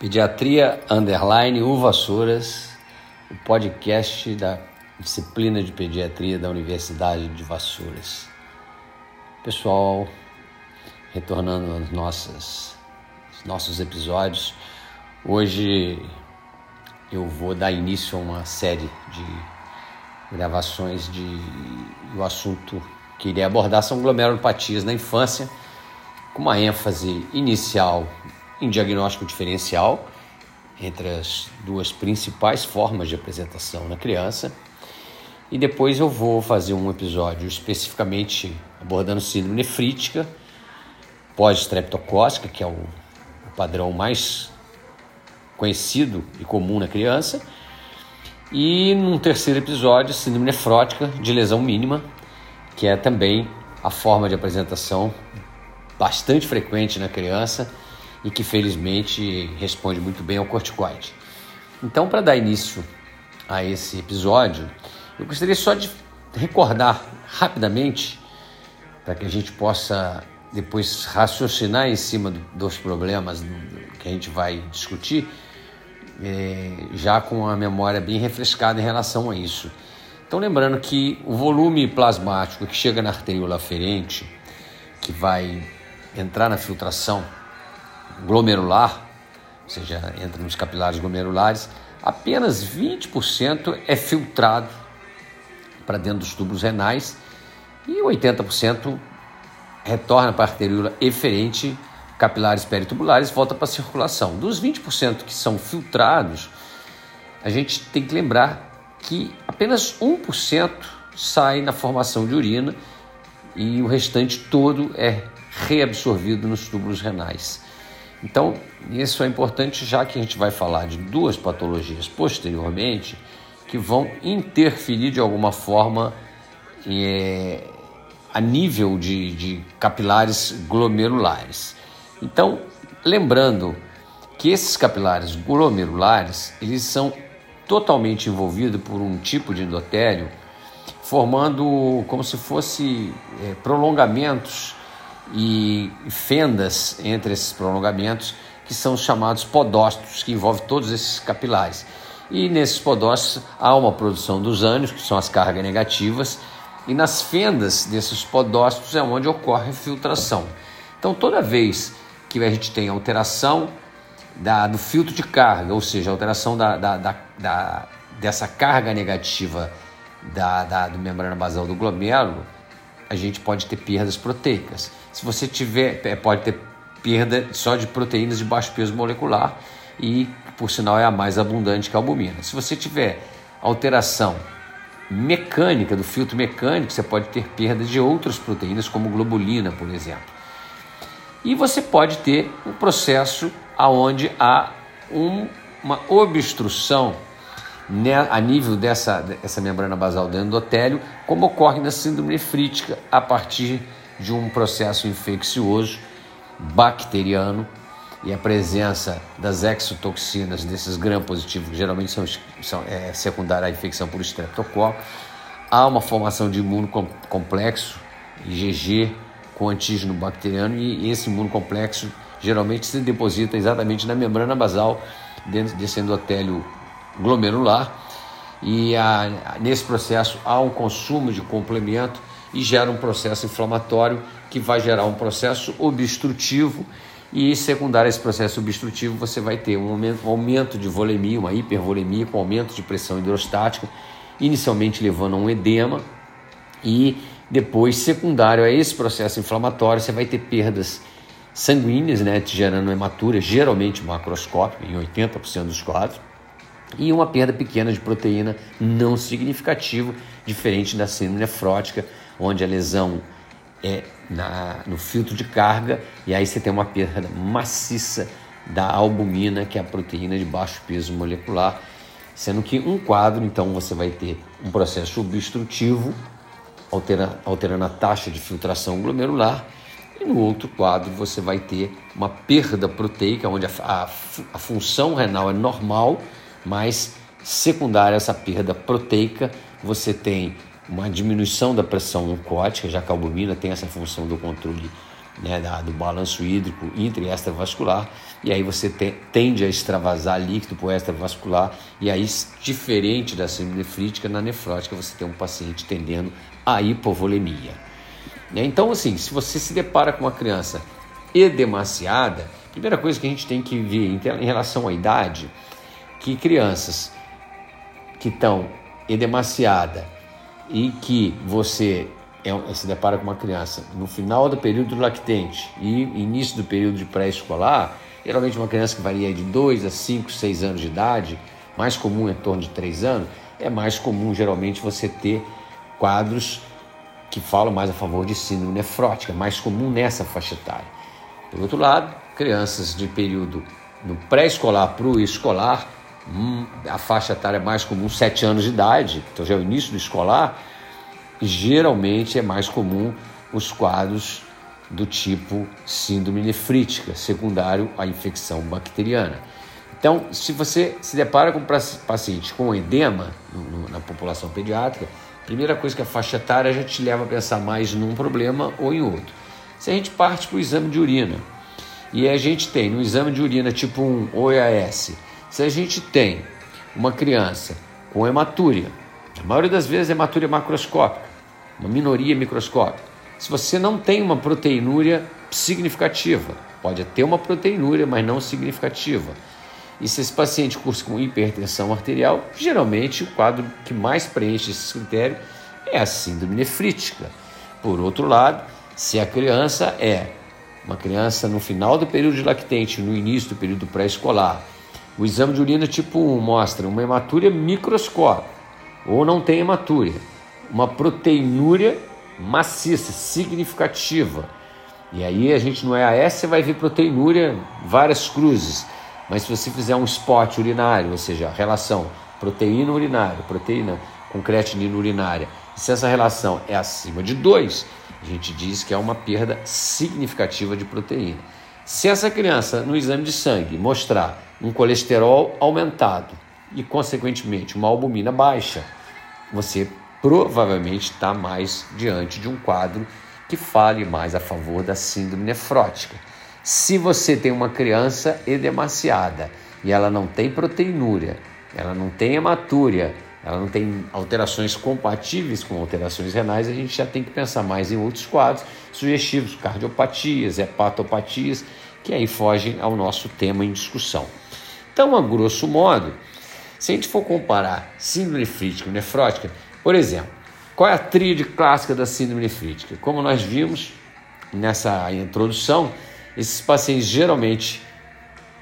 Pediatria Underline Uvassouras, o podcast da disciplina de pediatria da Universidade de Vassouras. Pessoal, retornando aos nossos, aos nossos episódios, hoje eu vou dar início a uma série de gravações de o assunto que irei abordar são glomerulopatias na infância, com uma ênfase inicial em diagnóstico diferencial entre as duas principais formas de apresentação na criança. E depois eu vou fazer um episódio especificamente abordando síndrome nefrítica pós-streptocócica, que é o padrão mais conhecido e comum na criança. E num terceiro episódio, síndrome nefrótica de lesão mínima, que é também a forma de apresentação bastante frequente na criança e que felizmente responde muito bem ao corticoide. Então, para dar início a esse episódio, eu gostaria só de recordar rapidamente, para que a gente possa depois raciocinar em cima dos problemas que a gente vai discutir, é, já com a memória bem refrescada em relação a isso. Então, lembrando que o volume plasmático que chega na arteríola aferente, que vai entrar na filtração glomerular, ou seja, entra nos capilares glomerulares, apenas 20% é filtrado para dentro dos tubos renais e 80% retorna para a arteríola eferente, capilares peritubulares, volta para a circulação. Dos 20% que são filtrados, a gente tem que lembrar que apenas 1% sai na formação de urina e o restante todo é reabsorvido nos túbulos renais. Então, isso é importante já que a gente vai falar de duas patologias posteriormente que vão interferir de alguma forma é, a nível de, de capilares glomerulares. Então, lembrando que esses capilares glomerulares eles são totalmente envolvidos por um tipo de endotélio, formando como se fosse é, prolongamentos e fendas entre esses prolongamentos, que são chamados podócitos, que envolvem todos esses capilares. E nesses podócitos há uma produção dos ânions, que são as cargas negativas, e nas fendas desses podócitos é onde ocorre a filtração. Então, toda vez que a gente tem alteração da, do filtro de carga, ou seja, alteração da, da, da dessa carga negativa da, da, do membrana basal do glomérulo, a gente pode ter perdas proteicas. Se você tiver, é, pode ter perda só de proteínas de baixo peso molecular e, por sinal, é a mais abundante que a albumina. Se você tiver alteração mecânica, do filtro mecânico, você pode ter perda de outras proteínas, como globulina, por exemplo. E você pode ter um processo onde há um, uma obstrução a nível dessa, dessa membrana basal do endotélio, como ocorre na síndrome nefrítica a partir de um processo infeccioso bacteriano e a presença das exotoxinas desses gram positivos, que geralmente são, são é, secundária à infecção por estreptococo, há uma formação de imunocomplexo, IgG, com antígeno bacteriano e esse imunocomplexo geralmente se deposita exatamente na membrana basal dentro desse endotélio glomerular. E a, nesse processo há um consumo de complemento e gera um processo inflamatório que vai gerar um processo obstrutivo. E secundário a esse processo obstrutivo você vai ter um aumento, um aumento de volemia, uma hipervolemia com aumento de pressão hidrostática, inicialmente levando a um edema. E depois secundário a esse processo inflamatório você vai ter perdas sanguíneas, né, gerando hematuras, geralmente macroscópica em 80% dos quadros e uma perda pequena de proteína não significativa, diferente da síndrome nefrótica, onde a lesão é na, no filtro de carga e aí você tem uma perda maciça da albumina, que é a proteína de baixo peso molecular, sendo que um quadro, então, você vai ter um processo obstrutivo, altera, alterando a taxa de filtração glomerular, e no outro quadro você vai ter uma perda proteica, onde a, a, a função renal é normal, mas secundária essa perda proteica, você tem uma diminuição da pressão oncótica, já que a albumina tem essa função do controle né, da, do balanço hídrico intra e extravascular, e aí você te, tende a extravasar líquido para o extravascular, e aí, diferente da síndrome nefrítica, na nefrótica você tem um paciente tendendo a hipovolemia. Né? Então, assim, se você se depara com uma criança edemaciada, primeira coisa que a gente tem que ver em relação à idade, que crianças que estão edemaciada e que você é, se depara com uma criança no final do período lactente e início do período de pré-escolar, geralmente uma criança que varia de 2 a 5, 6 anos de idade, mais comum em torno de 3 anos, é mais comum geralmente você ter quadros que falam mais a favor de síndrome nefrótica, mais comum nessa faixa etária. Por outro lado, crianças de período no pré-escolar para o escolar, a faixa etária mais comum, 7 anos de idade, então já é o início do escolar, geralmente é mais comum os quadros do tipo síndrome nefrítica, secundário à infecção bacteriana. Então, se você se depara com paciente com edema na população pediátrica, a primeira coisa que a faixa etária já te leva a pensar mais num problema ou em outro. Se a gente parte para o exame de urina, e a gente tem no exame de urina tipo 1 ou EAS, se a gente tem uma criança com hematúria, a maioria das vezes é hematúria macroscópica, uma minoria microscópica. Se você não tem uma proteinúria significativa, pode ter uma proteinúria, mas não significativa. E se esse paciente cursa com hipertensão arterial, geralmente o quadro que mais preenche esse critério é a síndrome nefrítica. Por outro lado, se a criança é uma criança no final do período de lactente, no início do período pré-escolar, o exame de urina tipo 1 mostra uma hematúria microscópica ou não tem hematúria uma proteinúria maciça, significativa. E aí a gente no EAS você vai ver proteinúria, várias cruzes. Mas se você fizer um spot urinário, ou seja, a relação proteína urinária, proteína com creatinina urinária, se essa relação é acima de 2, a gente diz que é uma perda significativa de proteína. Se essa criança no exame de sangue mostrar um colesterol aumentado e, consequentemente, uma albumina baixa, você provavelmente está mais diante de um quadro que fale mais a favor da síndrome nefrótica. Se você tem uma criança edemaciada e ela não tem proteinúria, ela não tem hematúria, ela não tem alterações compatíveis com alterações renais, a gente já tem que pensar mais em outros quadros sugestivos, cardiopatias, hepatopatias, que aí fogem ao nosso tema em discussão. Então, a grosso modo, se a gente for comparar síndrome nefrítica e nefrótica, por exemplo, qual é a tríade clássica da síndrome nefrítica? Como nós vimos nessa introdução, esses pacientes geralmente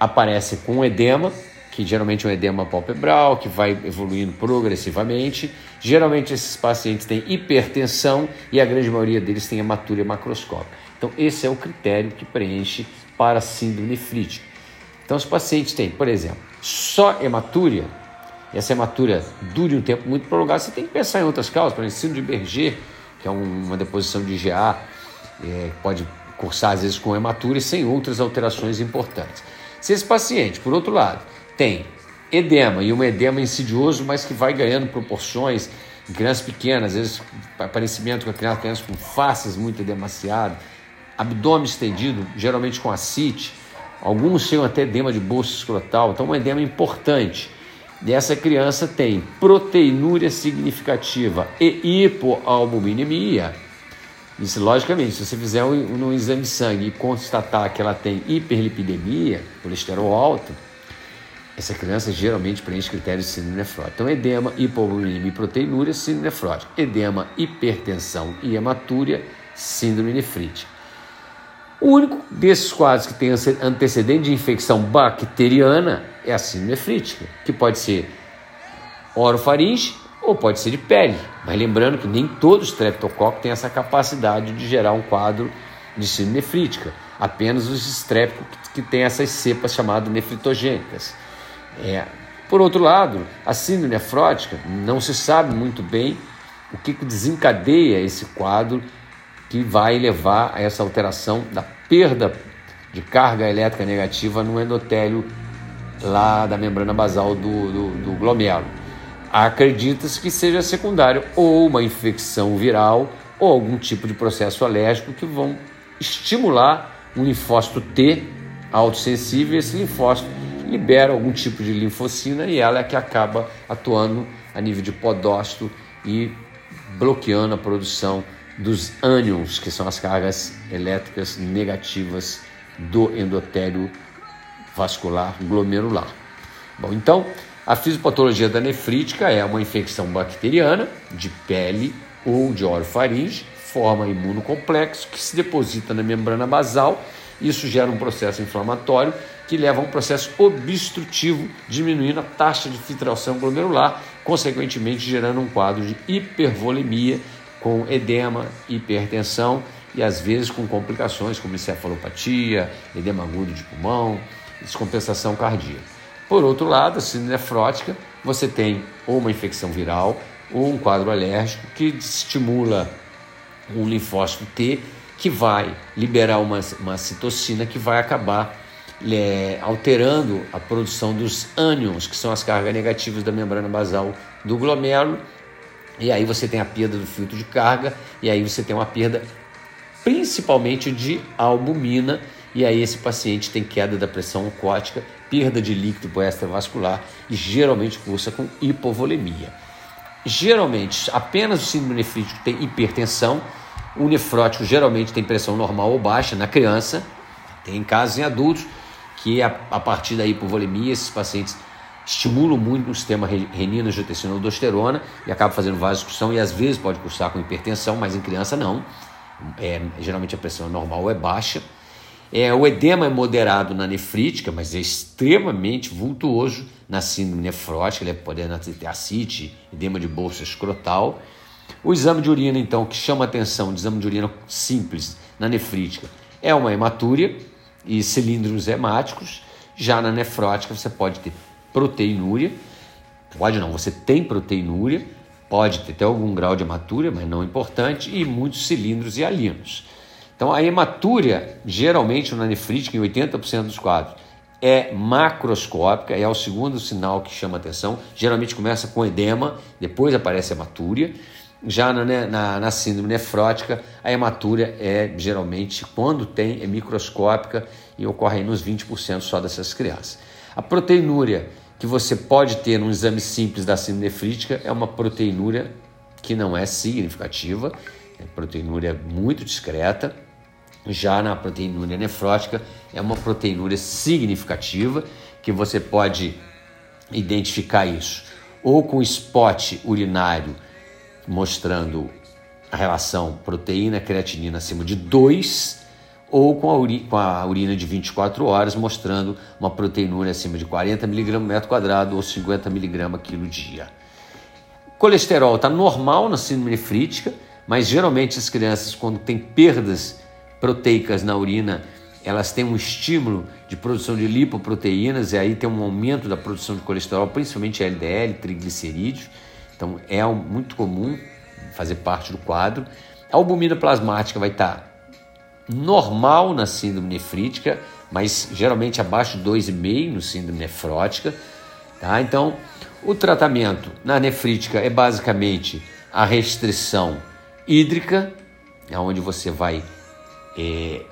aparecem com edema, que geralmente é um edema palpebral, que vai evoluindo progressivamente. Geralmente esses pacientes têm hipertensão e a grande maioria deles tem hematúria macroscópica. Então esse é o critério que preenche para síndrome nefrítica. Então os pacientes têm, por exemplo, só hematúria, e essa hematura dure um tempo muito prolongado, você tem que pensar em outras causas, por exemplo, síndrome de Berger, que é uma deposição de IgA, é, pode cursar às vezes com hematura e sem outras alterações importantes. Se esse paciente, por outro lado, tem edema e um edema insidioso, mas que vai ganhando proporções em crianças pequenas, às vezes aparecimento com a criança, criança com faces muito edemaciadas, abdômen estendido, geralmente com ascite, alguns chegam até edema de bolsa escrotal, então um edema importante dessa criança tem proteinúria significativa e hipoalbuminemia. Isso, logicamente, se você fizer um, um, exame de sangue e constatar que ela tem hiperlipidemia, colesterol alto, essa criança geralmente preenche critérios de síndrome nefrótica. Então, edema, hipoalbuminemia e proteinúria, síndrome nefrótica. Edema, hipertensão e hematúria, síndrome nefrítica. O único desses quadros que tem antecedente de infecção bacteriana é a síndrome nefrítica, que pode ser orofaringe ou pode ser de pele. Mas lembrando que nem todos os streptococcus têm essa capacidade de gerar um quadro de síndrome nefrítica. Apenas os estrépticos que têm essas cepas chamadas nefritogênicas. É. Por outro lado, a síndrome nefrótica não se sabe muito bem o que desencadeia esse quadro que vai levar a essa alteração da perda de carga elétrica negativa no endotélio lá da membrana basal do, do, do glomérulo. Acredita-se que seja secundário ou uma infecção viral ou algum tipo de processo alérgico que vão estimular um linfócito T autossensível. Esse linfócito libera algum tipo de linfocina e ela é que acaba atuando a nível de podócito e bloqueando a produção dos ânions, que são as cargas elétricas negativas do endotélio vascular glomerular. Bom, então a fisiopatologia da nefrítica é uma infecção bacteriana de pele ou de orofaringe, forma imunocomplexo que se deposita na membrana basal. Isso gera um processo inflamatório que leva a um processo obstrutivo, diminuindo a taxa de filtração glomerular, consequentemente gerando um quadro de hipervolemia com edema, hipertensão e às vezes com complicações como encefalopatia, edema agudo de pulmão, descompensação cardíaca. Por outro lado, a síndrome nefrótica, você tem ou uma infecção viral ou um quadro alérgico que estimula um linfócito T que vai liberar uma, uma citocina que vai acabar é, alterando a produção dos ânions, que são as cargas negativas da membrana basal do glomérulo, e aí você tem a perda do filtro de carga, e aí você tem uma perda principalmente de albumina, e aí esse paciente tem queda da pressão oncótica, perda de líquido extravascular e geralmente cursa com hipovolemia. Geralmente, apenas o síndrome nefrítico tem hipertensão, o nefrótico geralmente tem pressão normal ou baixa na criança, tem casos em adultos, que a, a partir da hipovolemia esses pacientes estimulam muito o sistema renina, angiotensina, aldosterona e acabam fazendo vasoconstrção e às vezes pode cursar com hipertensão, mas em criança não. É, geralmente a pressão normal é baixa. É, o edema é moderado na nefrítica, mas é extremamente vultuoso na síndrome nefrótica, ele é pode ter ascite, edema de bolsa escrotal. O exame de urina, então, que chama atenção, o exame de urina simples na nefrítica, é uma hematúria, e cilindros hemáticos. Já na nefrótica você pode ter proteinúria, pode não, você tem proteinúria, pode ter até algum grau de hematúria, mas não importante, e muitos cilindros e alinos. Então a hematúria, geralmente na nefrítica, em 80% dos quadros, é macroscópica, é o segundo sinal que chama atenção. Geralmente começa com edema, depois aparece hematúria. Já na, né, na, na, síndrome nefrótica, a hematúria é geralmente, quando tem, é microscópica e ocorre nos 20% só dessas crianças. A proteinúria que você pode ter num exame simples da síndrome nefrítica é uma proteinúria que não é significativa, é proteinúria muito discreta. Já na proteinúria nefrótica é uma proteinúria significativa que você pode identificar isso ou com spot urinário mostrando a relação proteína-creatinina acima de 2 ou com a, uri, com a, urina de 24 horas mostrando uma proteinúria acima de 40 mg metro quadrado ou 50 mg quilo dia. Colesterol está normal na síndrome nefrítica, mas geralmente as crianças quando têm perdas proteicas na urina, elas têm um estímulo de produção de lipoproteínas e aí tem um aumento da produção de colesterol, principalmente LDL, triglicerídeos. Então é muito comum fazer parte do quadro. A albumina plasmática vai estar normal na síndrome nefrítica, mas geralmente abaixo de 2,5 no síndrome nefrótica. Tá? Então, o tratamento na nefrítica é basicamente a restrição hídrica, onde você vai é,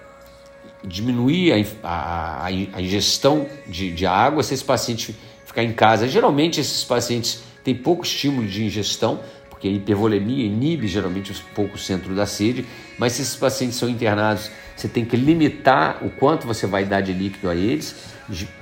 diminuir a, a, a ingestão de, de, água se esse paciente ficar em casa. Geralmente, esses pacientes tem pouco estímulo de ingestão, porque a hipervolemia inibe geralmente um pouco o centro da sede, mas se esses pacientes são internados, você tem que limitar o quanto você vai dar de líquido a eles.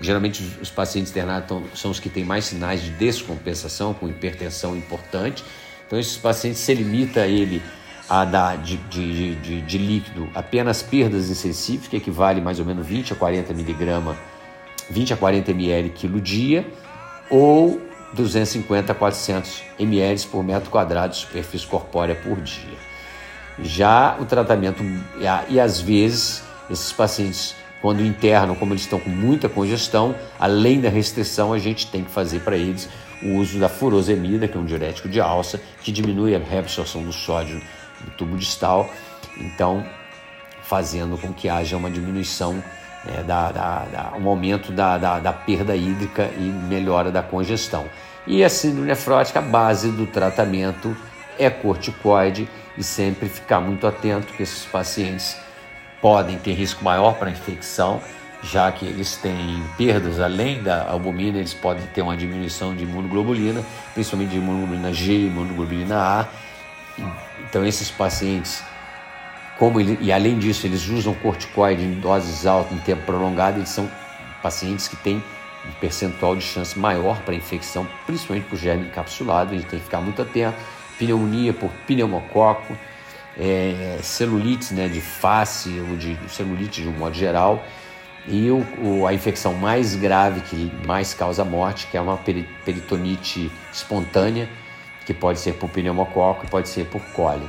Geralmente os pacientes internados são os que têm mais sinais de descompensação, com hipertensão importante. Então esses pacientes se limita ele a dar de, de, de, de líquido apenas perdas insensíveis, que equivale mais ou menos 20 a 40 miligramas, 20 a 40 ml quilo dia, ou 250 a 400 ml por metro quadrado de superfície corpórea por dia. Já o tratamento, e às vezes, esses pacientes, quando internam, como eles estão com muita congestão, além da restrição, a gente tem que fazer para eles o uso da furosemida, que é um diurético de alça, que diminui a reabsorção do sódio no tubo distal, então fazendo com que haja uma diminuição é, da, da, da, um aumento da, da, da, perda hídrica e melhora da congestão. E a síndrome nefrótica, a base do tratamento é corticoide e sempre ficar muito atento que esses pacientes podem ter risco maior para infecção, já que eles têm perdas além da albumina, eles podem ter uma diminuição de imunoglobulina, principalmente de imunoglobulina G e imunoglobulina A. Então esses pacientes, como ele, e além disso eles usam corticoide em doses altas em tempo prolongado, eles são pacientes que têm um percentual de chance maior para infecção, principalmente por germe encapsulado, a gente tem que ficar muito atento. Pneumonia por pneumococo, é, celulites né, de face ou de celulite de um modo geral, e o, o, a infecção mais grave que mais causa morte, que é uma peritonite espontânea, que pode ser por pneumococo e pode ser por coli.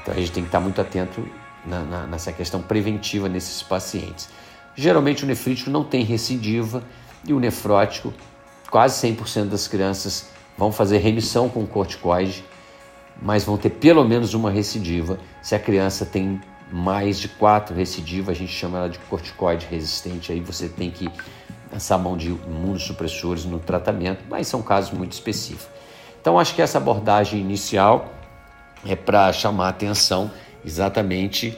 Então a gente tem que estar muito atento na, na, nessa questão preventiva nesses pacientes. Geralmente o nefrítico não tem recidiva e o nefrótico, quase 100% das crianças vão fazer remissão com corticoide, mas vão ter pelo menos uma recidiva. Se a criança tem mais de quatro recidivas, a gente chama ela de corticoide resistente, aí você tem que lançar mão de imunossupressores no tratamento, mas são casos muito específicos. Então, acho que essa abordagem inicial é para chamar a atenção exatamente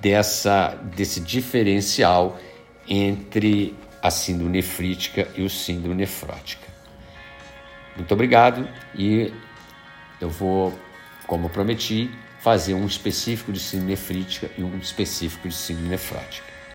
dessa, desse diferencial entre a síndrome nefrítica e o síndrome nefrótica. Muito obrigado e eu vou, como prometi, fazer um específico de síndrome nefrítica e um específico de síndrome nefrótica.